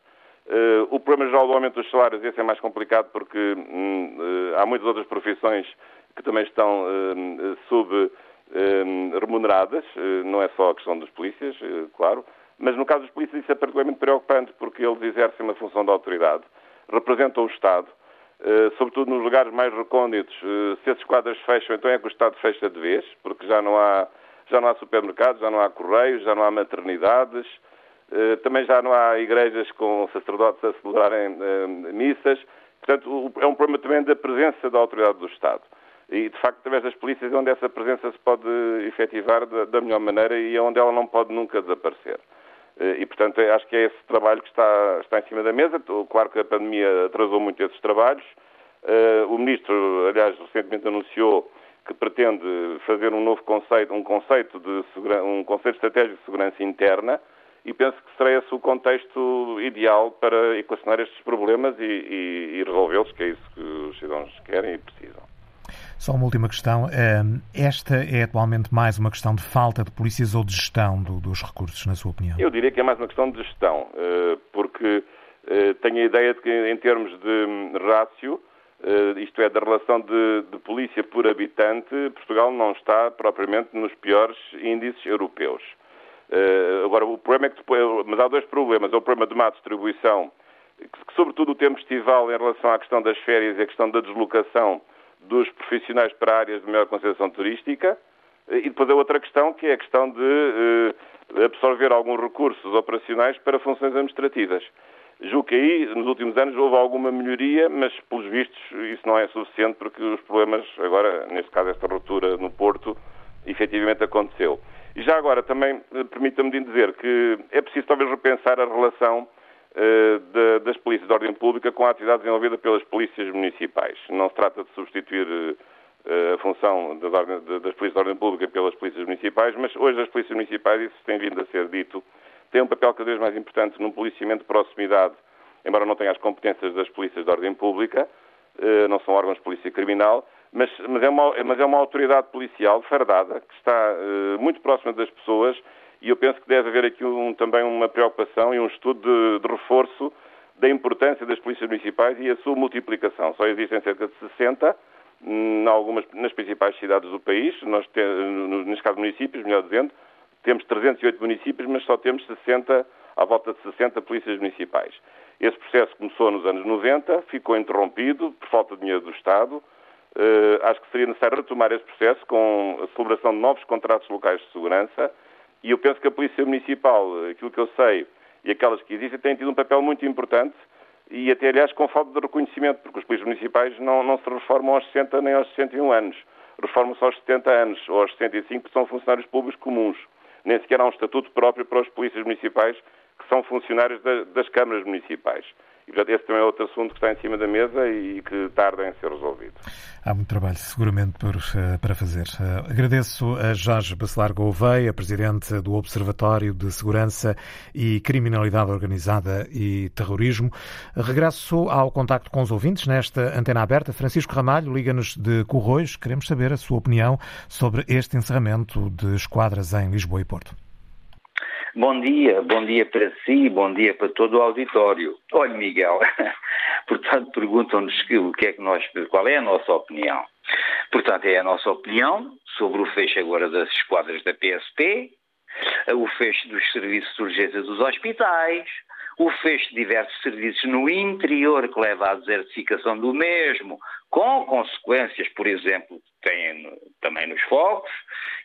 Uh, o problema geral do aumento dos salários, esse é mais complicado porque uh, há muitas outras profissões que também estão uh, sub remuneradas, não é só a questão dos polícias, claro, mas no caso dos polícias isso é particularmente preocupante porque eles exercem uma função de autoridade representam o Estado, eh, sobretudo nos lugares mais recônditos. Eh, se esses quadros fecham, então é que o Estado fecha de vez, porque já não há, já não há supermercados, já não há correios, já não há maternidades, eh, também já não há igrejas com sacerdotes a celebrarem missas. Portanto, é um problema também da presença da autoridade do Estado. E, de facto, através das polícias é onde essa presença se pode efetivar da melhor maneira e é onde ela não pode nunca desaparecer. Eh, e, portanto, acho que é esse trabalho que está, está em cima da mesa. Claro que a pandemia atrasou muito esses trabalhos. Eh, o Ministro, aliás, recentemente anunciou que pretende fazer um novo conceito, um conceito de um conceito estratégico de segurança interna e penso que será esse o contexto ideal para equacionar estes problemas e, e, e resolvê-los, que é isso que os cidadãos querem e precisam. Só uma última questão. Esta é atualmente mais uma questão de falta de polícias ou de gestão dos recursos, na sua opinião? Eu diria que é mais uma questão de gestão, eh, porque eh, tenho a ideia de que, em termos de hum, rácio, eh, isto é, da relação de, de, polícia por habitante, Portugal não está propriamente nos piores índices europeus. Agora, o problema é que depois, mas há dois problemas. É o problema de má distribuição, que, sobretudo o tempo estival em relação à questão das férias e a questão da deslocação dos profissionais para áreas de maior concentração turística e depois a outra questão que é a questão de eh, absorver alguns recursos operacionais para funções administrativas. Julgo que aí, nos últimos anos, houve alguma melhoria, mas, pelos vistos, isso não é suficiente porque os problemas, agora, neste caso, esta ruptura no Porto, efetivamente aconteceu. E já agora, também, eh, permita-me dizer que é preciso talvez repensar a relação eh, das polícias de ordem pública com a atividade desenvolvida pelas polícias municipais. Não se trata de substituir uh, a função das, das polícias de ordem pública pelas polícias municipais, mas hoje as polícias municipais, isso tem vindo a ser dito, têm um papel cada vez mais importante no policiamento de proximidade, embora não tenha as competências das polícias de ordem pública, não são órgãos de polícia criminal, mas, mas, é, uma, mas é uma autoridade policial fardada que está muito próxima das pessoas e eu penso que deve haver aqui um, também uma preocupação e um estudo de, de, reforço da importância das polícias municipais e a sua multiplicação. Só existem cerca de 60 em algumas, nas principais cidades do país, nós te, neste caso municípios, melhor dizendo, temos 308 municípios, mas só temos 60, à volta de 60 polícias municipais. Esse processo começou nos anos 90, ficou interrompido por falta de dinheiro do Estado, Uh, acho que seria necessário retomar esse processo com a celebração de novos contratos locais de segurança e eu penso que a Polícia Municipal, aquilo que eu sei, e aquelas que existem, têm tido um papel muito importante e até, aliás, com falta de reconhecimento, porque os polícias municipais não, não se reformam aos 60 nem aos 61 anos. Reformam-se aos 70 anos ou aos 65, que são funcionários públicos comuns. Nem sequer há um estatuto próprio para os polícias municipais, que são funcionários da, das câmaras municipais. E, portanto, esse também é outro assunto que está em cima da mesa e que tarda em ser resolvido. Há muito trabalho, seguramente, por, eh, para fazer. Uh, agradeço a Jorge Bacelar Gouveia, presidente do Observatório de Segurança e Criminalidade Organizada e Terrorismo. Regresso ao contacto com os ouvintes nesta antena aberta. Francisco Ramalho, liga-nos de Corroios. Queremos saber a sua opinião sobre este encerramento de esquadras em Lisboa e Porto. Bom dia, bom dia para si, bom dia para todo o auditório. Olha, Miguel, portanto, perguntam-nos o que é que nós, qual é a nossa opinião. Portanto, é a nossa opinião sobre o fecho agora das esquadras da PSP, o fecho dos serviços de urgência dos hospitais, o fecho de diversos serviços no interior que leva à desertificação do mesmo, com consequências, por exemplo, também nos fogos.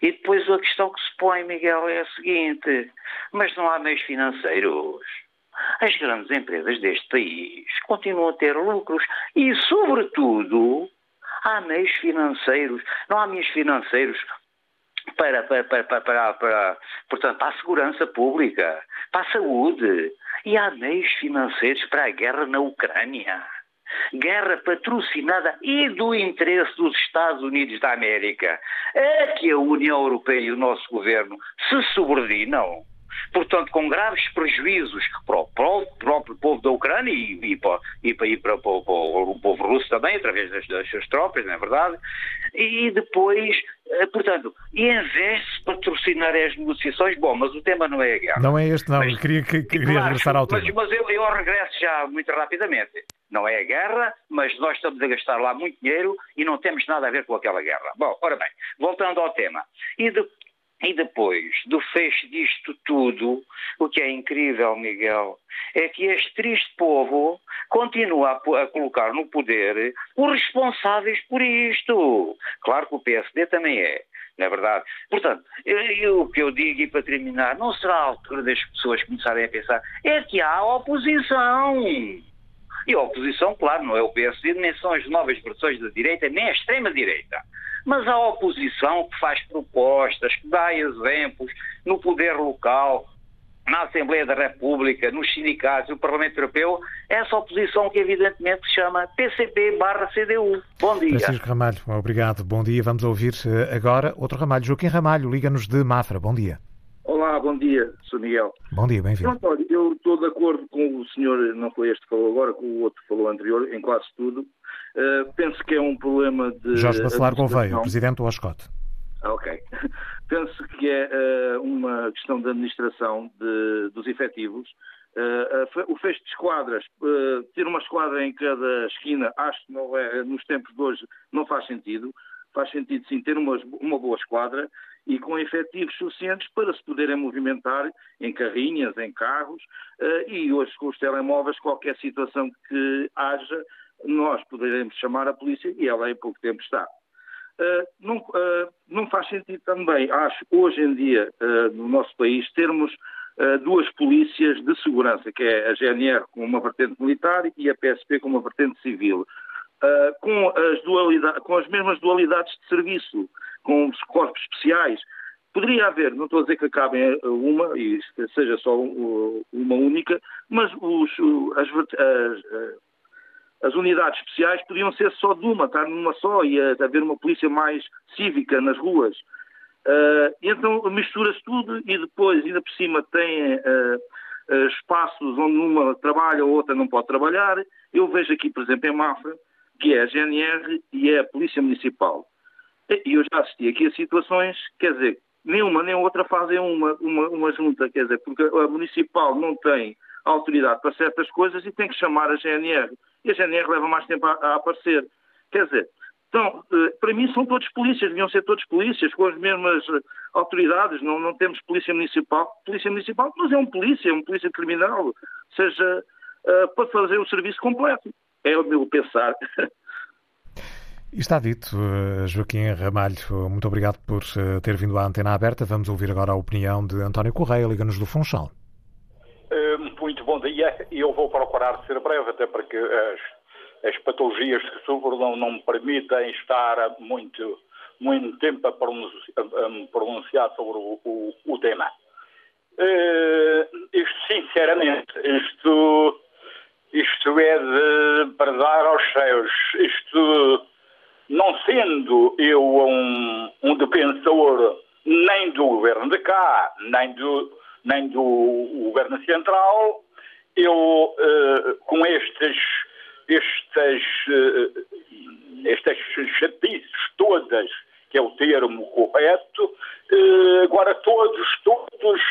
E depois a questão que se põe, Miguel, é a seguinte: mas não há meios financeiros. As grandes empresas deste país continuam a ter lucros e, sobretudo, há meios financeiros. Não há meios financeiros para, para, para, para, para, portanto, para a segurança pública, para a saúde. E há meios financeiros para a guerra na Ucrânia. Guerra patrocinada e do interesse dos Estados Unidos da América. É que a União Europeia e o nosso governo se subordinam portanto, com graves prejuízos para o próprio povo da Ucrânia e, e, para, e, para, e para, o povo russo também, através das, das suas tropas, não é verdade? E depois, portanto, e em vez de patrocinar as negociações, bom, mas o tema não é a guerra. Não é este, não, mas, queria, queria claro, regressar ao mas, tema. Mas eu, eu regresso já muito rapidamente. Não é a guerra, mas nós estamos a gastar lá muito dinheiro e não temos nada a ver com aquela guerra. Bom, ora bem, voltando ao tema. E de, e depois do fecho disto tudo, o que é incrível, Miguel, é que este triste povo continua a, a, colocar no poder os responsáveis por isto. Claro que o PSD também é, não é verdade? Portanto, o que eu digo, e para terminar, não será a altura das pessoas começarem a pensar, é que há oposição. E a oposição, claro, não é o PSD, nem são as novas versões da direita, nem a extrema-direita mas a oposição que faz propostas, que dá exemplos no poder local, na Assembleia da República, nos sindicatos, no Parlamento Europeu, essa oposição que evidentemente se chama PCP barra CDU. Bom dia. Francisco Ramalho, obrigado. Bom dia. Vamos ouvir eh, agora outro Ramalho. Joaquim Ramalho, liga-nos de Mafra. Bom dia. Olá, bom dia, Sr. Miguel. Bom dia, bem-vindo. Olha, eu estou de acordo com o senhor, não foi este que falou agora, com o outro que falou anterior, em quase tudo. Uh, penso que é um problema de. Jorge Bacelar Gouveia, presidente do OSCOT. Ah, ok. penso que é uh, uma questão de administração de, dos efetivos. Uh, o fecho de esquadras, ter uma esquadra em cada esquina, acho que não é, nos tempos de hoje não faz sentido. Faz sentido sim ter uma, uma boa esquadra e com efetivos suficientes para se poderem movimentar em carrinhas, em carros e hoje com os telemóveis, qualquer situação que haja, nós poderemos chamar a polícia e ela em pouco tempo está. Não, uh, não, faz sentido também, acho, hoje em dia, no nosso país, termos duas polícias de segurança, que é a GNR com uma vertente militar e a PSP com uma vertente civil, com, as com as mesmas dualidades de serviço, com os corpos especiais. Poderia haver, não estou a dizer que acabem uma e seja só uma única, mas os, as, as as unidades especiais podiam ser só de uma, estar numa só e haver uma polícia mais cívica nas ruas. Uh, então mistura-se tudo e depois, ainda por cima, tem espaços onde uma trabalha ou outra não pode trabalhar. Eu vejo aqui, por exemplo, em Mafra, que é a GNR e é a Polícia Municipal. E eu já assisti aqui a situações, quer dizer, nenhuma nem outra fazem uma, uma, uma junta, quer dizer, porque a Municipal não tem autoridade para certas coisas e tem que chamar a GNR. E a GNR leva mais tempo a, a aparecer. Quer dizer, então, eh, para mim são todos polícias, deviam ser todos polícias, com as mesmas eh, autoridades, não, não temos polícia municipal. Polícia municipal, mas é um polícia, é um polícia criminal, seja uh, para fazer o serviço completo. É o meu pensar. Está dito, Joaquim Ramalho, muito obrigado por ter vindo à antena aberta. Vamos ouvir agora a opinião de António Correia, Liga-nos do Funchal. Muito bom dia. Eu vou procurar ser breve, até porque as as patologias que sofro não, não me permitem estar muito, muito tempo a pronunciar, a pronunciar sobre o, o, o tema. Uh, isto, sinceramente, isto, isto é de bradar aos céus. Isto, não sendo eu um, um defensor nem do governo de cá, nem do, nem do governo central, eu, uh, com estes estas, eh, estas chatices todas, que é o termo correto, eh, agora todos, todos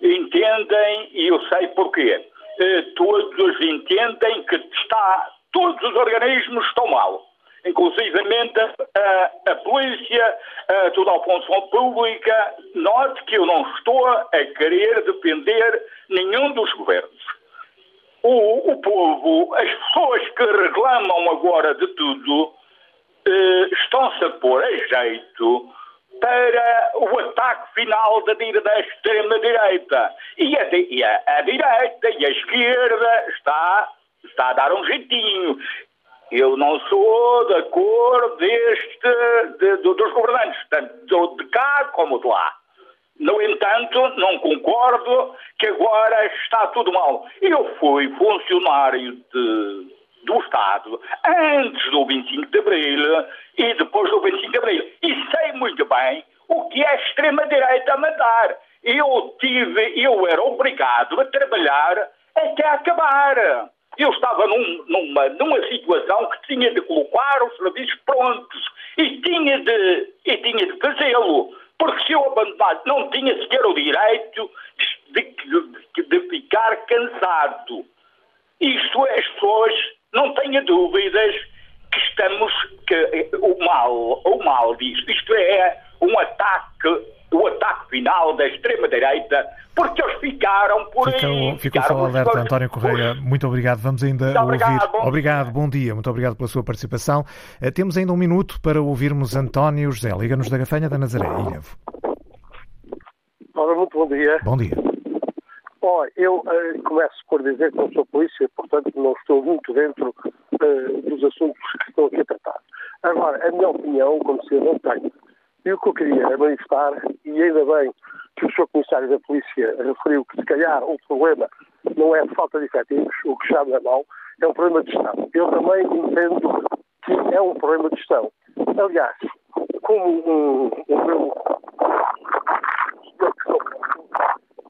entendem, e eu sei porquê, eh, todos entendem que está, todos os organismos estão mal. Inclusivamente a, a polícia, a toda a função pública, note que eu não estou a querer defender nenhum dos governos o, o povo, as pessoas que reclamam agora de tudo, eh, estão-se a pôr a jeito para o ataque final da, da extrema-direita. E, a, e a, a, direita e a esquerda está, está a dar um jeitinho. Eu não sou da cor deste, de, de, dos governantes, tanto de cá como de lá. No entanto, não concordo que agora está tudo mal. Eu fui funcionário de, do Estado antes do 25 de Abril e depois do 25 de Abril. E sei muito bem o que a extrema-direita a mandar. Eu tive, eu era obrigado a trabalhar até acabar. Eu estava num, numa, numa situação que tinha de colocar os serviços prontos e tinha de, e tinha de fazê-lo porque se eu abandonasse, não tinha sequer o direito de, de, de ficar cansado. Isto é, as pessoas, não tenha dúvidas que estamos, que o mal, o mal disto, isto é um ataque, o ataque final da extrema-direita porque eles ficaram por ficou, aí. Ficou só alerta, António Correia. Muito obrigado. Vamos ainda muito ouvir. Obrigado bom, obrigado, bom dia. Muito obrigado pela sua participação. Uh, temos ainda um minuto para ouvirmos António José. Liga-nos da Gafanha da Nazaré, Ilhavo. Ora, muito bom dia. Bom dia. Oh, eu uh, começo por dizer que não sou polícia, portanto não estou muito dentro uh, dos assuntos que estão aqui a tratar. Agora, a minha opinião, como se não tenho, e o que eu queria é manifestar, e ainda bem que o Sr. Comissário da Polícia referiu que se calhar o problema não é de falta de efetivos, o que já não é é um problema de gestão. Eu também entendo que é um problema de gestão. Aliás, como um, um meu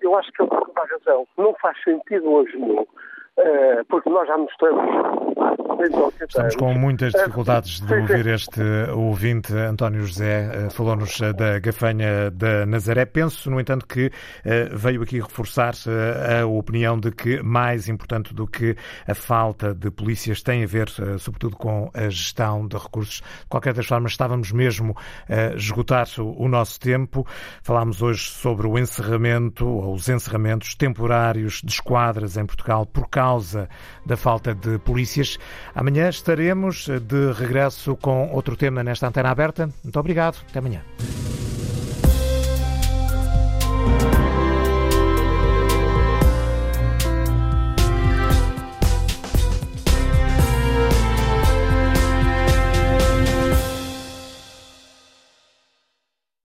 eu acho que ele tem razão. Não faz sentido hoje nenhum eh, porque nós já mostramos. Estamos com muitas dificuldades de ouvir este ouvinte. António José eh, falou-nos eh, da gafanha da Nazaré. Penso, no entanto, que veio aqui reforçar a opinião de que mais importante do que a falta de polícias tem a ver, sobretudo, com a gestão de recursos. De qualquer das formas, estávamos mesmo a esgotar o nosso tempo. Falámos hoje sobre o encerramento, ou os encerramentos temporários de esquadras em Portugal por causa causa da falta de polícias. Amanhã estaremos de regresso com outro tema nesta antena aberta. Muito obrigado. Até amanhã.